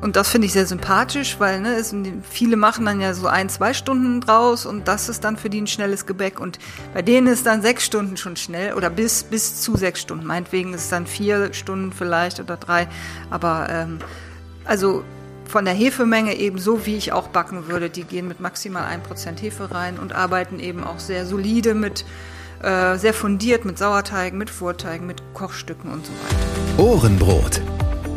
Und das finde ich sehr sympathisch, weil ne, es, viele machen dann ja so ein, zwei Stunden draus und das ist dann für die ein schnelles Gebäck. Und bei denen ist dann sechs Stunden schon schnell oder bis, bis zu sechs Stunden. Meinetwegen ist es dann vier Stunden vielleicht oder drei. Aber ähm, also von der Hefemenge eben so, wie ich auch backen würde. Die gehen mit maximal 1% Hefe rein und arbeiten eben auch sehr solide mit, äh, sehr fundiert mit Sauerteigen, mit Vorteigen, mit Kochstücken und so weiter. Ohrenbrot.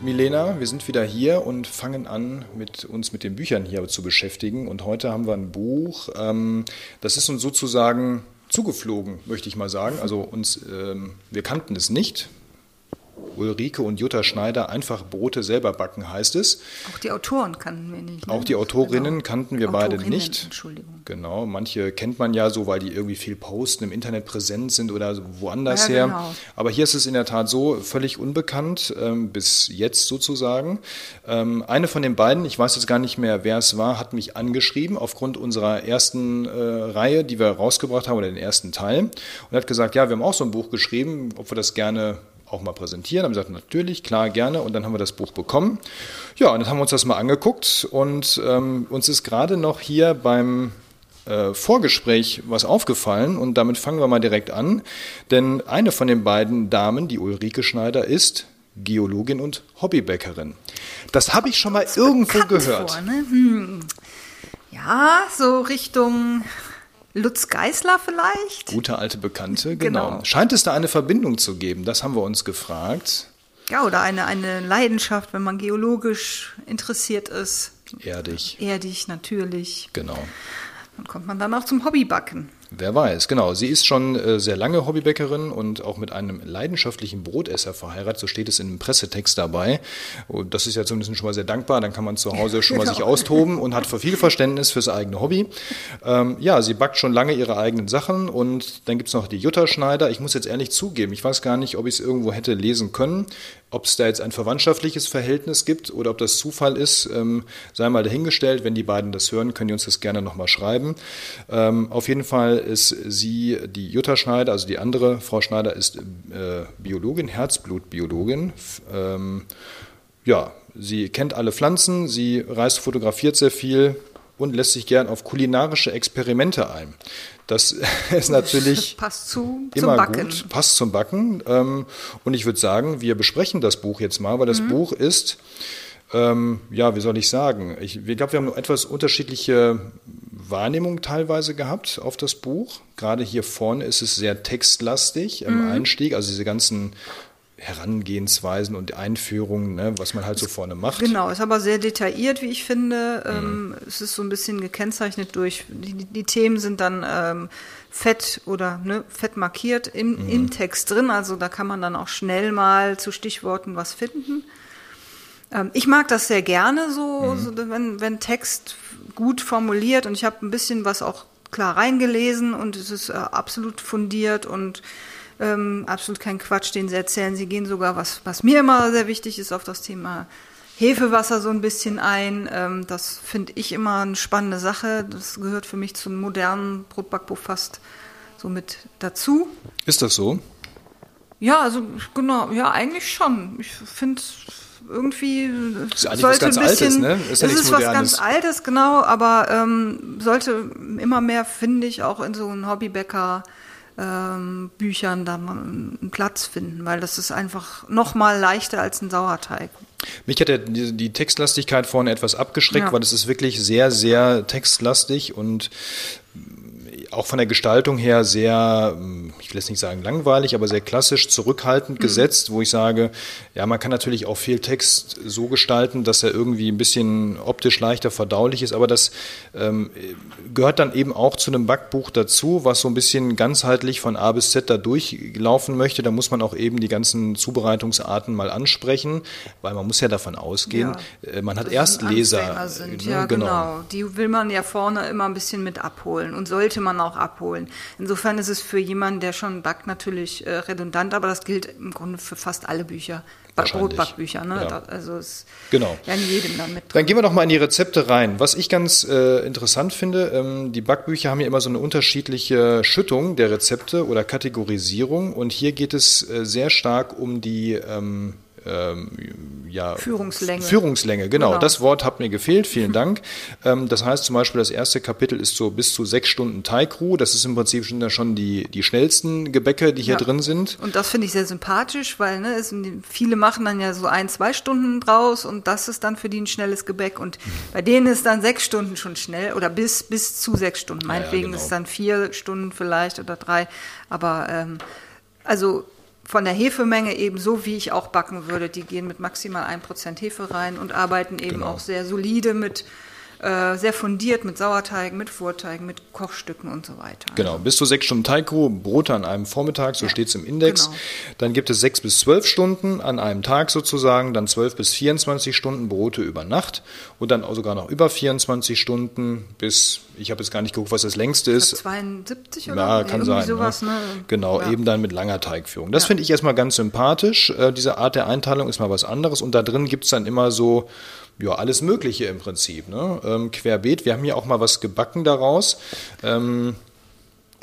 Milena, wir sind wieder hier und fangen an, mit uns mit den Büchern hier zu beschäftigen. Und heute haben wir ein Buch, ähm, das ist uns sozusagen zugeflogen, möchte ich mal sagen. Also uns, ähm, wir kannten es nicht. Ulrike und Jutta Schneider einfach Brote selber backen, heißt es. Auch die Autoren kannten wir nicht. Ne? Auch die Autorinnen genau. kannten wir beide nicht. Entschuldigung. Genau, manche kennt man ja so, weil die irgendwie viel posten, im Internet präsent sind oder woanders ja, her. Genau. Aber hier ist es in der Tat so, völlig unbekannt, ähm, bis jetzt sozusagen. Ähm, eine von den beiden, ich weiß jetzt gar nicht mehr, wer es war, hat mich angeschrieben aufgrund unserer ersten äh, Reihe, die wir rausgebracht haben, oder den ersten Teil, und hat gesagt, ja, wir haben auch so ein Buch geschrieben, ob wir das gerne auch mal präsentieren. Haben gesagt, natürlich, klar, gerne. Und dann haben wir das Buch bekommen. Ja, und dann haben wir uns das mal angeguckt und ähm, uns ist gerade noch hier beim äh, Vorgespräch was aufgefallen und damit fangen wir mal direkt an. Denn eine von den beiden Damen, die Ulrike Schneider, ist Geologin und Hobbybäckerin. Das habe ich schon mal irgendwo gehört. Vor, ne? hm. Ja, so Richtung Lutz Geißler vielleicht? Gute alte Bekannte, genau. genau. Scheint es da eine Verbindung zu geben? Das haben wir uns gefragt. Ja, oder eine, eine Leidenschaft, wenn man geologisch interessiert ist. Erdig. Erdig, natürlich. Genau. Dann kommt man dann auch zum Hobbybacken. Wer weiß, genau. Sie ist schon äh, sehr lange Hobbybäckerin und auch mit einem leidenschaftlichen Brotesser verheiratet. So steht es in einem Pressetext dabei. Und das ist ja zumindest schon mal sehr dankbar. Dann kann man zu Hause schon mal genau. sich austoben und hat viel Verständnis fürs eigene Hobby. Ähm, ja, sie backt schon lange ihre eigenen Sachen. Und dann gibt es noch die Jutta Schneider. Ich muss jetzt ehrlich zugeben, ich weiß gar nicht, ob ich es irgendwo hätte lesen können. Ob es da jetzt ein verwandtschaftliches Verhältnis gibt oder ob das Zufall ist, ähm, sei mal dahingestellt. Wenn die beiden das hören, können die uns das gerne nochmal schreiben. Ähm, auf jeden Fall ist sie, die Jutta Schneider, also die andere Frau Schneider, ist äh, Biologin, Herzblutbiologin. Ähm, ja, sie kennt alle Pflanzen, sie reist, fotografiert sehr viel und lässt sich gern auf kulinarische Experimente ein. Das ist natürlich passt zu, immer gut, passt zum Backen. Ähm, und ich würde sagen, wir besprechen das Buch jetzt mal, weil das mhm. Buch ist, ähm, ja, wie soll ich sagen? Ich, ich glaube, wir haben etwas unterschiedliche Wahrnehmung teilweise gehabt auf das Buch. Gerade hier vorne ist es sehr textlastig im mhm. Einstieg, also diese ganzen Herangehensweisen und Einführungen, ne, was man halt so vorne macht. Genau, ist aber sehr detailliert, wie ich finde. Mhm. Ähm, es ist so ein bisschen gekennzeichnet durch, die, die Themen sind dann ähm, fett oder ne, fett markiert im, mhm. im Text drin, also da kann man dann auch schnell mal zu Stichworten was finden. Ähm, ich mag das sehr gerne so, mhm. so wenn, wenn Text gut formuliert und ich habe ein bisschen was auch klar reingelesen und es ist äh, absolut fundiert und ähm, absolut kein Quatsch, den sie erzählen. Sie gehen sogar, was, was mir immer sehr wichtig ist, auf das Thema Hefewasser so ein bisschen ein. Ähm, das finde ich immer eine spannende Sache. Das gehört für mich zum modernen Brotbackbuch fast so mit dazu. Ist das so? Ja, also genau, ja, eigentlich schon. Ich finde irgendwie das ist sollte was ganz ein bisschen, Altes, ne? Ist ja es ist was ganz Altes, genau, aber ähm, sollte immer mehr, finde ich, auch in so einem Hobbybäcker ähm, Büchern da mal einen Platz finden, weil das ist einfach noch mal leichter als ein Sauerteig. Mich hat ja die, die Textlastigkeit vorne etwas abgeschreckt, ja. weil es ist wirklich sehr, sehr textlastig und auch von der Gestaltung her sehr, hm, ich will jetzt nicht sagen langweilig, aber sehr klassisch zurückhaltend mhm. gesetzt, wo ich sage, ja, man kann natürlich auch viel Text so gestalten, dass er irgendwie ein bisschen optisch leichter verdaulich ist, aber das ähm, gehört dann eben auch zu einem Backbuch dazu, was so ein bisschen ganzheitlich von A bis Z da durchlaufen möchte. Da muss man auch eben die ganzen Zubereitungsarten mal ansprechen, weil man muss ja davon ausgehen, ja, äh, man hat Erstleser. Sind, ne, ja, genau. genau. Die will man ja vorne immer ein bisschen mit abholen und sollte man dann auch abholen. Insofern ist es für jemanden, der schon backt, natürlich äh, redundant, aber das gilt im Grunde für fast alle Bücher. Brotbackbücher, ne? Ja. Also es genau. ja in jedem dann mit. Drin. Dann gehen wir doch mal in die Rezepte rein. Was ich ganz äh, interessant finde, ähm, die Backbücher haben ja immer so eine unterschiedliche Schüttung der Rezepte oder Kategorisierung und hier geht es äh, sehr stark um die ähm, ähm, ja, Führungslänge. Führungslänge, genau. genau. Das Wort hat mir gefehlt, vielen Dank. Ähm, das heißt zum Beispiel, das erste Kapitel ist so bis zu sechs Stunden Teigruh. Das ist im Prinzip schon, schon die, die schnellsten Gebäcke, die hier ja. drin sind. Und das finde ich sehr sympathisch, weil ne, es, viele machen dann ja so ein, zwei Stunden draus und das ist dann für die ein schnelles Gebäck. Und bei denen ist dann sechs Stunden schon schnell oder bis, bis zu sechs Stunden. Meinetwegen ja, genau. ist dann vier Stunden vielleicht oder drei. Aber ähm, also von der Hefemenge eben so, wie ich auch backen würde. Die gehen mit maximal 1% Hefe rein und arbeiten eben genau. auch sehr solide mit äh, sehr fundiert mit Sauerteigen, mit Vorteigen, mit Kochstücken und so weiter. Genau, bis zu sechs Stunden Teigruhe, Brote an einem Vormittag, so ja, steht es im Index. Genau. Dann gibt es sechs bis zwölf Stunden an einem Tag sozusagen, dann zwölf bis 24 Stunden Brote über Nacht und dann auch sogar noch über 24 Stunden bis, ich habe jetzt gar nicht geguckt, was das längste ist. 72 oder? Ja, kann sein. Ne? Sowas, ne? Genau, ja. eben dann mit langer Teigführung. Das ja. finde ich erstmal ganz sympathisch. Äh, diese Art der Einteilung ist mal was anderes und da drin gibt es dann immer so ja, alles Mögliche im Prinzip. Ne? Ähm, querbeet. Wir haben hier auch mal was gebacken daraus. Ähm,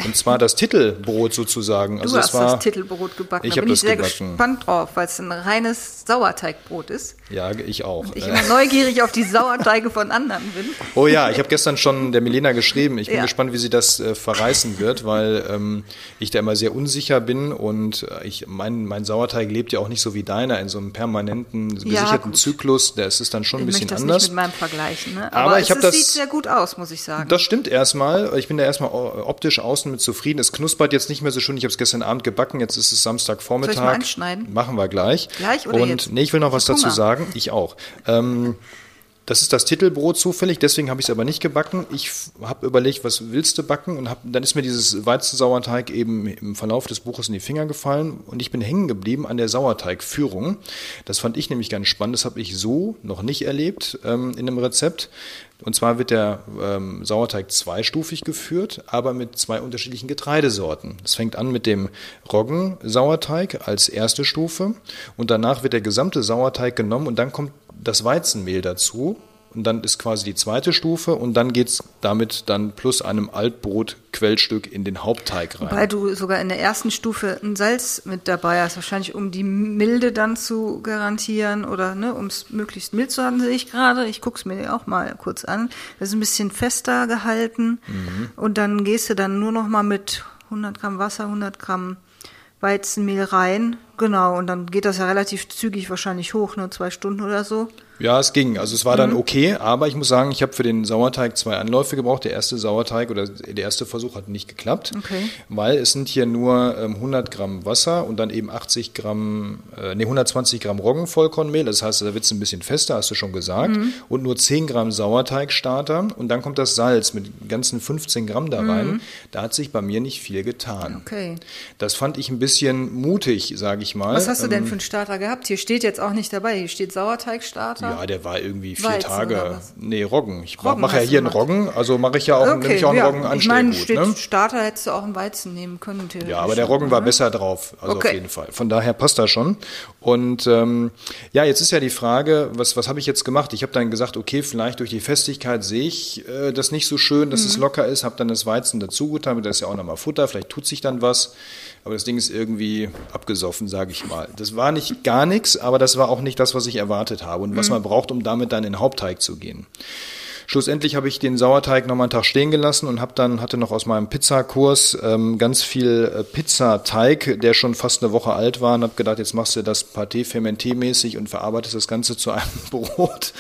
und zwar das Titelbrot sozusagen. Du also hast das, war, das Titelbrot gebacken. Ich da bin ich sehr gebacken. gespannt drauf, weil es ein reines Sauerteigbrot ist. Ja, ich auch. Und ich immer neugierig auf die Sauerteige von anderen bin. Oh ja, ich habe gestern schon der Milena geschrieben. Ich bin ja. gespannt, wie sie das äh, verreißen wird, weil ähm, ich da immer sehr unsicher bin und äh, ich mein, mein Sauerteig lebt ja auch nicht so wie deiner in so einem permanenten gesicherten ja, Zyklus. Das ist dann schon ein ich bisschen das anders. Nicht mit meinem vergleichen. Ne? Aber, Aber ich habe das sieht sehr gut aus, muss ich sagen. Das stimmt erstmal. Ich bin da erstmal optisch aus draußen mit zufrieden. Es knuspert jetzt nicht mehr so schön. Ich habe es gestern Abend gebacken. Jetzt ist es Samstagvormittag. Soll ich anschneiden? Machen wir gleich. Gleich oder Und jetzt? nee, ich will noch was dazu sagen. Ich auch. Ähm, das ist das Titelbrot zufällig, deswegen habe ich es aber nicht gebacken. Ich habe überlegt, was willst du backen? Und hab, dann ist mir dieses Weizensauerteig eben im Verlauf des Buches in die Finger gefallen und ich bin hängen geblieben an der Sauerteigführung. Das fand ich nämlich ganz spannend. Das habe ich so noch nicht erlebt ähm, in einem Rezept. Und zwar wird der ähm, Sauerteig zweistufig geführt, aber mit zwei unterschiedlichen Getreidesorten. Es fängt an mit dem Roggensauerteig als erste Stufe und danach wird der gesamte Sauerteig genommen und dann kommt das Weizenmehl dazu und dann ist quasi die zweite Stufe und dann geht es damit dann plus einem Altbrot-Quellstück in den Hauptteig rein. Weil du sogar in der ersten Stufe ein Salz mit dabei hast, wahrscheinlich um die Milde dann zu garantieren oder ne, um es möglichst mild zu haben, sehe ich gerade. Ich gucke es mir auch mal kurz an. Das ist ein bisschen fester gehalten mhm. und dann gehst du dann nur noch mal mit 100 Gramm Wasser, 100 Gramm Weizenmehl rein. Genau, und dann geht das ja relativ zügig wahrscheinlich hoch, ne? Zwei Stunden oder so. Ja, es ging. Also es war dann mhm. okay, aber ich muss sagen, ich habe für den Sauerteig zwei Anläufe gebraucht. Der erste Sauerteig oder der erste Versuch hat nicht geklappt, okay. weil es sind hier nur ähm, 100 Gramm Wasser und dann eben 80 Gramm, äh, nee 120 Gramm Roggenvollkornmehl. Das heißt, da wird es ein bisschen fester, hast du schon gesagt, mhm. und nur 10 Gramm Sauerteigstarter und dann kommt das Salz mit ganzen 15 Gramm da rein. Mhm. Da hat sich bei mir nicht viel getan. Okay. Das fand ich ein bisschen mutig, sage ich mal. Was hast du denn ähm, für einen Starter gehabt? Hier steht jetzt auch nicht dabei. Hier steht Sauerteigstarter. Ja, der war irgendwie vier Weizen Tage. Nee, Roggen. Ich mache ja hier einen Roggen, also mache ich ja auch, okay, ich auch einen ja. Roggen Ich meine, steht ne? Starter hättest du auch einen Weizen nehmen können. Ja, aber der Roggen war ne? besser drauf, also okay. auf jeden Fall. Von daher passt das schon. Und ähm, ja, jetzt ist ja die Frage, was, was habe ich jetzt gemacht? Ich habe dann gesagt, okay, vielleicht durch die Festigkeit sehe ich äh, das nicht so schön, dass mhm. es locker ist, habe dann das Weizen dazu getan, das ist ja auch nochmal Futter, vielleicht tut sich dann was. Aber das Ding ist irgendwie abgesoffen, sage ich mal. Das war nicht gar nichts, aber das war auch nicht das, was ich erwartet habe und was mhm. man braucht, um damit dann in den Hauptteig zu gehen. Schlussendlich habe ich den Sauerteig noch mal einen Tag stehen gelassen und habe dann hatte noch aus meinem Pizzakurs ähm, ganz viel äh, Pizzateig, der schon fast eine Woche alt war und habe gedacht, jetzt machst du das Pâté fermenté mäßig und verarbeitest das Ganze zu einem Brot.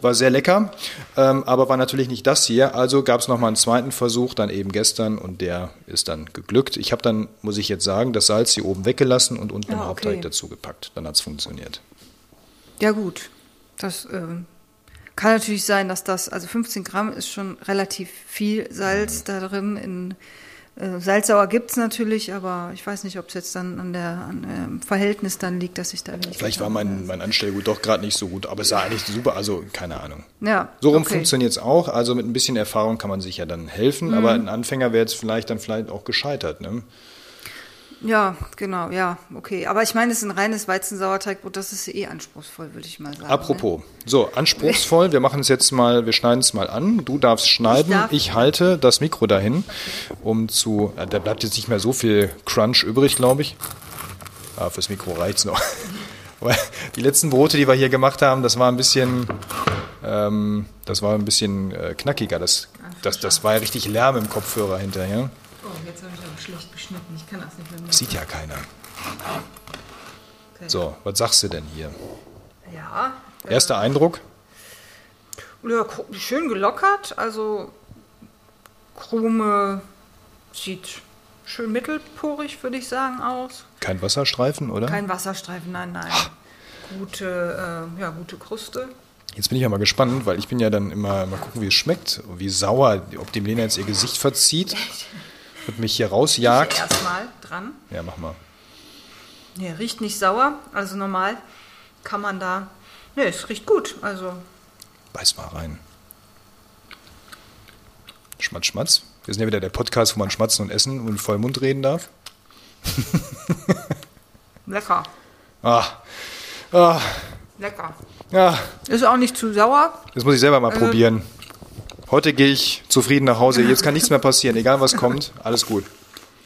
War sehr lecker, ähm, aber war natürlich nicht das hier. Also gab es noch mal einen zweiten Versuch, dann eben gestern und der ist dann geglückt. Ich habe dann, muss ich jetzt sagen, das Salz hier oben weggelassen und unten ja, im Hauptteig okay. dazu gepackt. Dann hat es funktioniert. Ja gut, das äh, kann natürlich sein, dass das, also 15 Gramm ist schon relativ viel Salz da drin in Äh, Salzsauer gibt's natürlich, aber ich weiß nicht, ob es jetzt dann an der an dem Verhältnis dann liegt, dass ich da wenig Vielleicht war mein, mein Anstellgut doch gerade nicht so gut, aber es sah eigentlich super, also keine Ahnung. Ja, So rum okay. funktioniert es auch. Also mit ein bisschen Erfahrung kann man sich ja dann helfen, Mhm. aber ein Anfänger wäre jetzt vielleicht dann vielleicht auch gescheitert. Ne? Ja, genau, ja, okay. Aber ich meine, es ist ein reines Weizensauerteigbrot, das ist eh anspruchsvoll, würde ich mal sagen. Apropos, so, anspruchsvoll, wir machen es jetzt mal, wir schneiden es mal an. Du darfst schneiden, Ich ich, darf. halte das Mikro dahin, um zu, äh, da bleibt jetzt nicht mehr so viel Crunch übrig, glaube ich. Ah, fürs Mikro reicht's noch. Aber die letzten Brote, die wir hier gemacht haben, das war ein bisschen, ähm, das war ein bisschen äh, knackiger. Das, das, das war ja richtig Lärm im Kopfhörer hinterher. Jetzt habe ich aber schlecht geschnitten. Ich kann das nicht mehr Das sieht ja keiner. Okay. So, was sagst du denn hier? Ja. Erster Eindruck? Ja, schön gelockert. Also Krume sieht schön mittelporig, würde ich sagen, aus. Kein Wasserstreifen, oder? Kein Wasserstreifen, nein, nein. Gute, äh, ja, gute Kruste. Jetzt bin ich ja mal gespannt, weil ich bin ja dann immer mal gucken, wie es schmeckt, wie sauer, ob dem Lena jetzt ihr Gesicht verzieht und mich hier rausjagt. Erstmal dran. Ja, mach mal. Nee, riecht nicht sauer. Also normal kann man da. Nee, es riecht gut. Also Beiß mal rein. Schmatz, schmatz. Wir sind ja wieder der Podcast, wo man schmatzen und essen und voll Mund reden darf. lecker. Ah, ah, Lecker. ja, Ist auch nicht zu sauer. das muss ich selber mal probieren. Heute gehe ich zufrieden nach Hause. Jetzt kann nichts mehr passieren, egal was kommt, alles gut.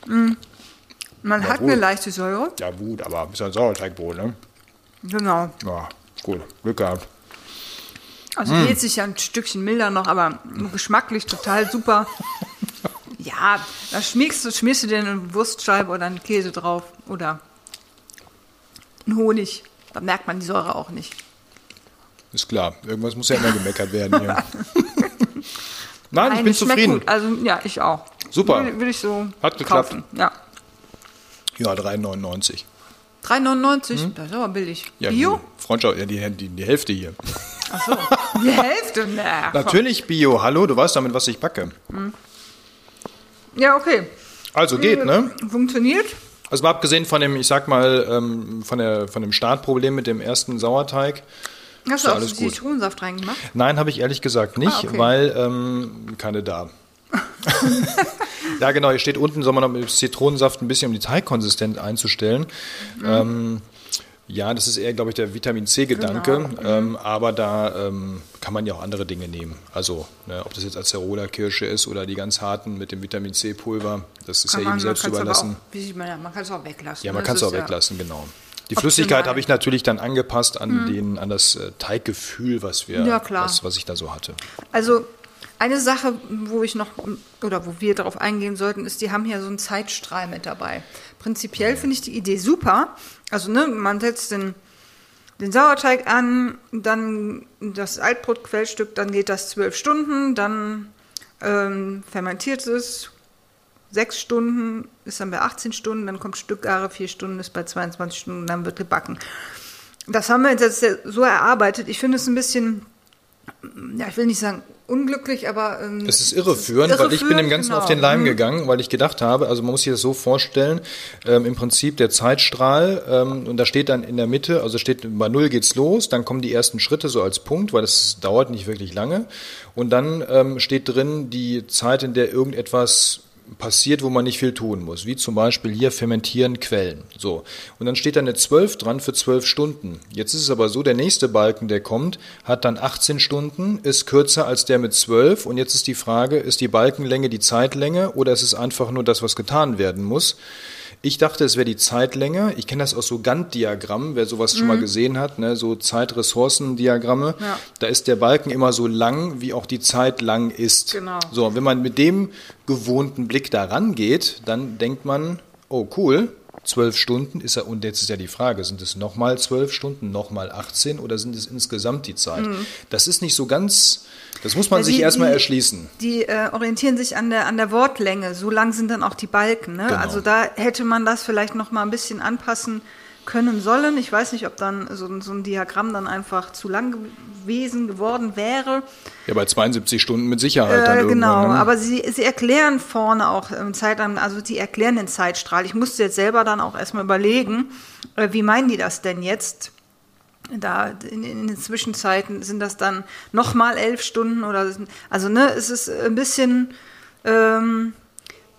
Man hat wohl. eine leichte Säure. Ja gut, aber ist ein Sauerteigbrot, ne? Genau. Ja, gut, Glück gehabt. Also geht sich ja ein Stückchen milder noch, aber geschmacklich total super. Ja, da schmiegst du, schmierst du dir eine Wurstscheibe oder einen Käse drauf oder einen Honig. Da merkt man die Säure auch nicht. Ist klar, irgendwas muss ja immer gemeckert werden hier. Nein, ich bin zufrieden. Gut. Also ja, ich auch. Super. Würde, würde ich so Hat geklappt. kaufen. Ja. Ja, 3,99. 3,99, das ist aber billig. Hm? Ja, Bio? Freundschaft, ja, die, die, die Hälfte hier. Achso, die Hälfte? Na. Natürlich Bio, hallo, du weißt damit, was ich backe. Ja, okay. Also geht, ne? Funktioniert. Also mal abgesehen von dem, ich sag mal, ähm, von, der, von dem Startproblem mit dem ersten Sauerteig. Hast du auch alles gut. Zitronensaft reingemacht? Nein, habe ich ehrlich gesagt nicht, Ah, okay. weil ähm, keine da. ja, genau, hier steht unten, soll man noch mit Zitronensaft ein bisschen, um die Teigkonsistenz einzustellen. Mhm. Ähm, ja, das ist eher, glaube ich, der Vitamin C-Gedanke, Genau. ähm, aber da ähm, kann man ja auch andere Dinge nehmen. Also, ne, ob das jetzt Acerola-Kirsche ist oder die ganz harten mit dem Vitamin C-Pulver, das ist ja jedem selbst überlassen. Auch, man, man kann es auch weglassen. Ja, man kann es auch ja- weglassen, genau. Die. Flüssigkeit habe ich natürlich dann angepasst an, den, an das äh, Teiggefühl, was wir, Ja, klar. Was, was ich da so hatte. Also eine Sache, wo ich noch oder wo wir darauf eingehen sollten, ist, die haben hier so einen Zeitstrahl mit dabei. Prinzipiell finde ich die Idee super. Also ne, man setzt den, den Sauerteig an, dann das Altbrotquellstück, dann geht das zwölf Stunden, dann ähm, fermentiert es sechs Stunden, ist dann bei 18 Stunden, dann kommt Stückgare, vier Stunden ist bei 22 Stunden, dann wird gebacken. Das haben wir jetzt so erarbeitet. Ich finde es ein bisschen, ja, ich will nicht sagen unglücklich, aber ähm, Es ist irreführend, weil ich bin dem Ganzen genau. auf den Leim Mhm. gegangen, weil ich gedacht habe, also man muss sich das so vorstellen, ähm, im Prinzip der Zeitstrahl, ähm, und da steht dann in der Mitte, also steht bei Null geht's los, dann kommen die ersten Schritte so als Punkt, weil das dauert nicht wirklich lange, und dann ähm, steht drin die Zeit, in der irgendetwas passiert, wo man nicht viel tun muss, wie zum Beispiel hier fermentieren Quellen. So. Und dann steht da eine 12 dran für 12 Stunden. Jetzt ist es aber so, der nächste Balken, der kommt, hat dann 18 Stunden, ist kürzer als der mit 12. Und jetzt ist die Frage, ist die Balkenlänge die Zeitlänge oder ist es einfach nur das, was getan werden muss? Ich dachte, es wäre die Zeitlänge. Ich kenne das aus so Gantt-Diagrammen, wer sowas schon mal gesehen hat, ne? so Zeitressourcendiagramme. Ja. Da ist der Balken immer so lang, wie auch die Zeit lang ist. Genau. So, wenn man mit dem gewohnten Blick da rangeht, dann denkt man, oh cool, zwölf Stunden ist er, und jetzt ist ja die Frage, sind es nochmal zwölf Stunden, nochmal 18 oder sind es insgesamt die Zeit? Das ist nicht so ganz, das muss man Mhm. Ja, sich die- erstmal die- erschließen. Die äh, orientieren sich an der, an der Wortlänge. So lang sind dann auch die Balken. Ne? Genau. Also da hätte man das vielleicht noch mal ein bisschen anpassen können sollen. Ich weiß nicht, ob dann so, so ein Diagramm dann einfach zu lang gewesen geworden wäre. Ja, bei 72 Stunden mit Sicherheit. Dann Äh, genau, ne? aber sie, sie erklären vorne auch im Zeitraum, also die erklären den Zeitstrahl. Ich musste jetzt selber dann auch erstmal überlegen, äh, wie meinen die das denn jetzt? Da in, in den Zwischenzeiten sind das dann nochmal elf Stunden oder also ne, es ist ein bisschen ähm,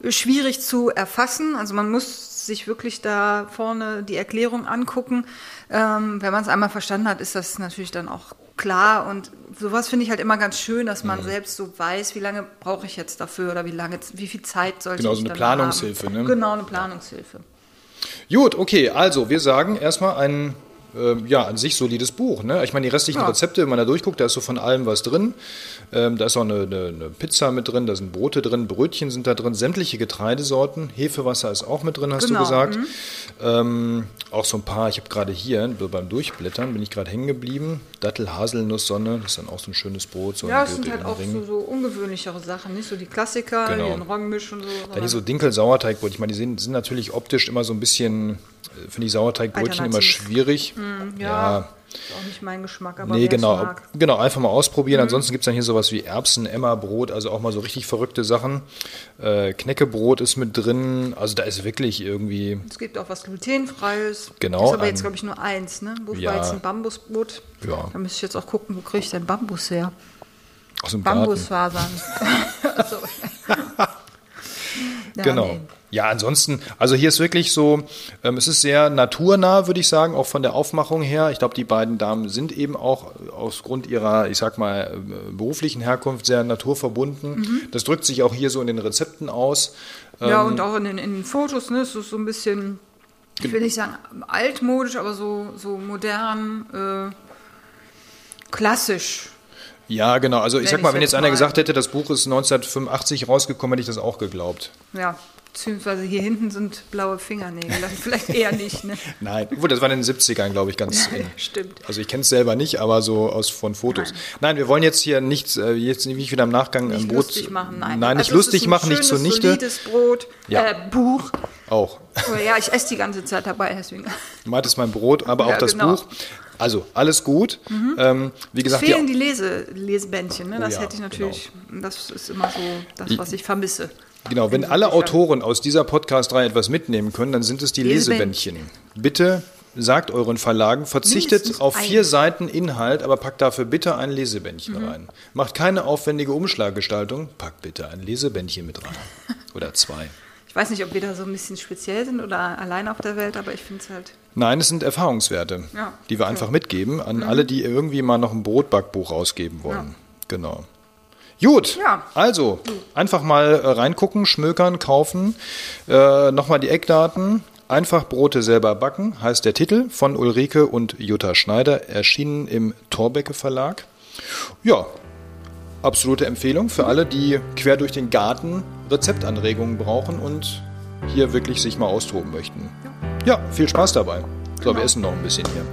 schwierig zu erfassen. Also man muss sich wirklich da vorne die Erklärung angucken. Ähm, wenn man es einmal verstanden hat, ist das natürlich dann auch klar. Und sowas finde ich halt immer ganz schön, dass Mhm. man selbst so weiß, wie lange brauche ich jetzt dafür oder wie lange, wie viel Zeit sollte Genau, ich so eine Planungshilfe, ne? Genau, eine Planungshilfe. Gut, okay, also wir sagen erstmal ein ähm, ja, an sich solides Buch. Ne? Ich meine, die restlichen Ja. Rezepte, wenn man da durchguckt, da ist so von allem was drin. Ähm, da ist auch eine, eine, eine Pizza mit drin, da sind Brote drin, Brötchen sind da drin, sämtliche Getreidesorten, Hefewasser ist auch mit drin, hast Genau, du gesagt. Ähm, auch so ein paar, ich habe gerade hier beim Durchblättern, bin ich gerade hängen geblieben. Dattel, Haselnuss, Sonne, das ist dann auch so ein schönes Brot. So Ja, ein es sind halt auch so, so ungewöhnlichere Sachen, nicht so die Klassiker, Genau. ein Roggenmisch und so. Dann hier so Dinkel-Sauerteigbrot. Ich meine, die sind, sind natürlich optisch immer so ein bisschen, äh, finde ich Sauerteigbrötchen immer schwierig. ja, ist auch nicht mein Geschmack, aber Nee, genau. mag. Mhm. Genau, einfach mal ausprobieren. Ansonsten gibt es dann hier sowas wie Erbsen, Emma-Brot, also auch mal so richtig verrückte Sachen. Äh, Knäckebrot ist mit drin. Also da ist wirklich irgendwie. Es gibt auch was glutenfreies. Genau, Ist aber ein- jetzt, glaube ich, nur eins, ne? Wo Ja. war jetzt ein Bambusbrot? Ja. Da müsste ich jetzt auch gucken, wo kriege ich denn Bambus her? Aus dem. Bambusfasern. also, ja, Genau. nee. Ja, ansonsten, also hier ist wirklich so, ähm, es ist sehr naturnah, würde ich sagen, auch von der Aufmachung her. Ich glaube, die beiden Damen sind eben auch aufgrund ihrer, ich sag mal, äh, beruflichen Herkunft sehr naturverbunden. Mhm. Das drückt sich auch hier so in den Rezepten aus. Ja, Ähm, und auch in den, in den Fotos, ne? Es ist so ein bisschen, ich will nicht sagen altmodisch, aber so, so modern, äh, klassisch. Ja, genau. Also ich Nenn sag mal, ich's wenn jetzt jetzt einer gesagt hätte, das Buch ist 1985 rausgekommen, hätte ich das auch geglaubt. Ja, beziehungsweise hier hinten sind blaue Fingernägel. Das vielleicht eher nicht, ne? Nein, obwohl das war in den 70ern, glaube ich, ganz in. Stimmt. Also ich kenne es selber nicht, aber so aus von Fotos. Nein, wir wollen jetzt hier nichts, äh, jetzt nicht wieder im Nachgang Nicht ein Brot. lustig machen, nein. Nein, nicht Also lustig machen, nicht zunichte. solides Brot, Ja. äh, Buch. Auch. Oh, ja, ich esse die ganze Zeit dabei, deswegen. Du meintest mein Brot, aber auch Ja, das genau. Mhm. Buch. Also, alles gut. Ähm, wie Es gesagt, fehlen die, die Lese, Lesebändchen, ne? Das ja, hätte ich natürlich, das ist immer so das, was ich vermisse. Genau, wenn alle Autoren aus dieser Podcast-Reihe etwas mitnehmen können, dann sind es die Lesebändchen. Lesebändchen. Bitte sagt euren Verlagen, verzichtet Mindestens auf vier Seiten Inhalt, aber packt dafür bitte ein Lesebändchen Mhm. rein. Macht keine aufwendige Umschlaggestaltung, packt bitte ein Lesebändchen mit rein. Oder zwei. Ich weiß nicht, ob wir da so ein bisschen speziell sind oder allein auf der Welt, aber ich finde es halt. Nein, es sind Erfahrungswerte, Ja, die wir okay. einfach mitgeben an alle, die irgendwie mal noch ein Brotbackbuch rausgeben wollen. Genau. Gut, Ja. also einfach mal äh, reingucken, schmökern, kaufen. Äh, Nochmal die Eckdaten. Einfach Brote selber backen, heißt der Titel von Ulrike und Jutta Schneider, erschienen im Torbecke Verlag. Ja, absolute Empfehlung für alle, die quer durch den Garten Rezeptanregungen brauchen und hier wirklich sich mal austoben möchten. Ja, viel Spaß dabei. So, wir essen noch ein bisschen hier.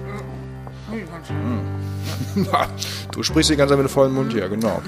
du sprichst die ganze Zeit mit vollem Mund hier, genau.